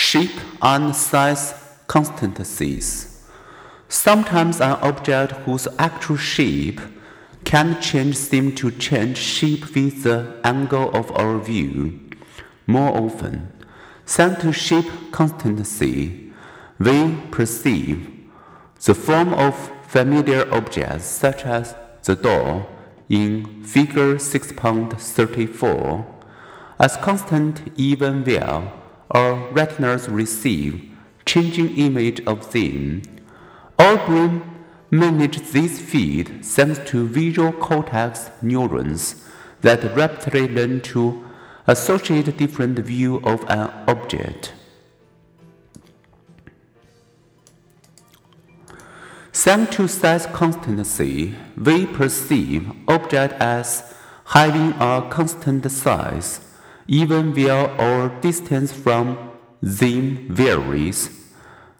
shape and size constancies. Sometimes an object whose actual shape can change seems to change shape with the angle of our view. More often, thanks to shape constancy, we perceive the form of familiar objects such as the door in figure 6.34 as constant even while our retinas receive changing image of them. Our brain manages this feed thanks to visual cortex neurons that rapidly learn to associate different view of an object. Thanks to size constancy, we perceive object as having a constant size, even while our distance from them varies.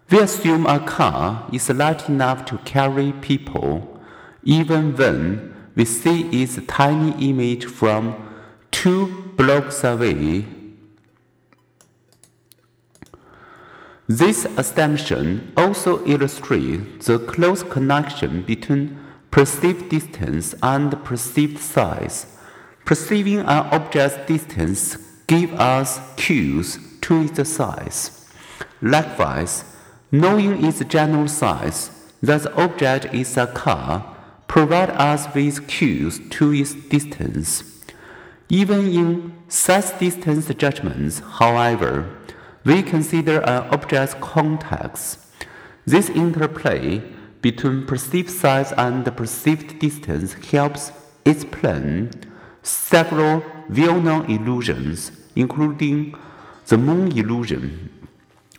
We assume a car is light enough to carry people, even when we see its tiny image from two blocks away. This assumption also illustrates the close connection between perceived distance and perceived size. Perceiving an object's distance gives us cues to its size. Likewise, knowing its general size, that the object is a car, provides us with cues to its distance. Even in size distance judgments, however, we consider an object's context. This interplay between perceived size and perceived distance helps explain several well-known illusions, including the moon illusion.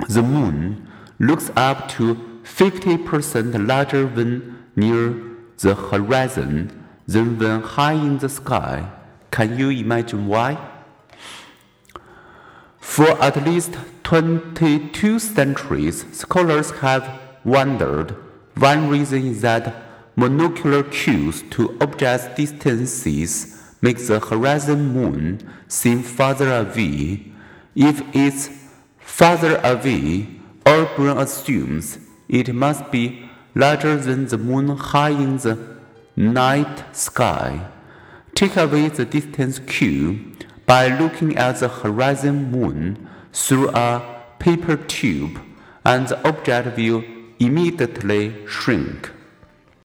The moon looks up to 50% larger when near the horizon than when high in the sky. Can you imagine why? For at least 22 centuries, scholars have wondered. One reason is that monocular cues to objects' distances make the horizon moon seem farther away. If it's farther away, our brain assumes it must be larger than the moon high in the night sky. Take away the distance cue by looking at the horizon moon through a paper tube, and the object will immediately shrink.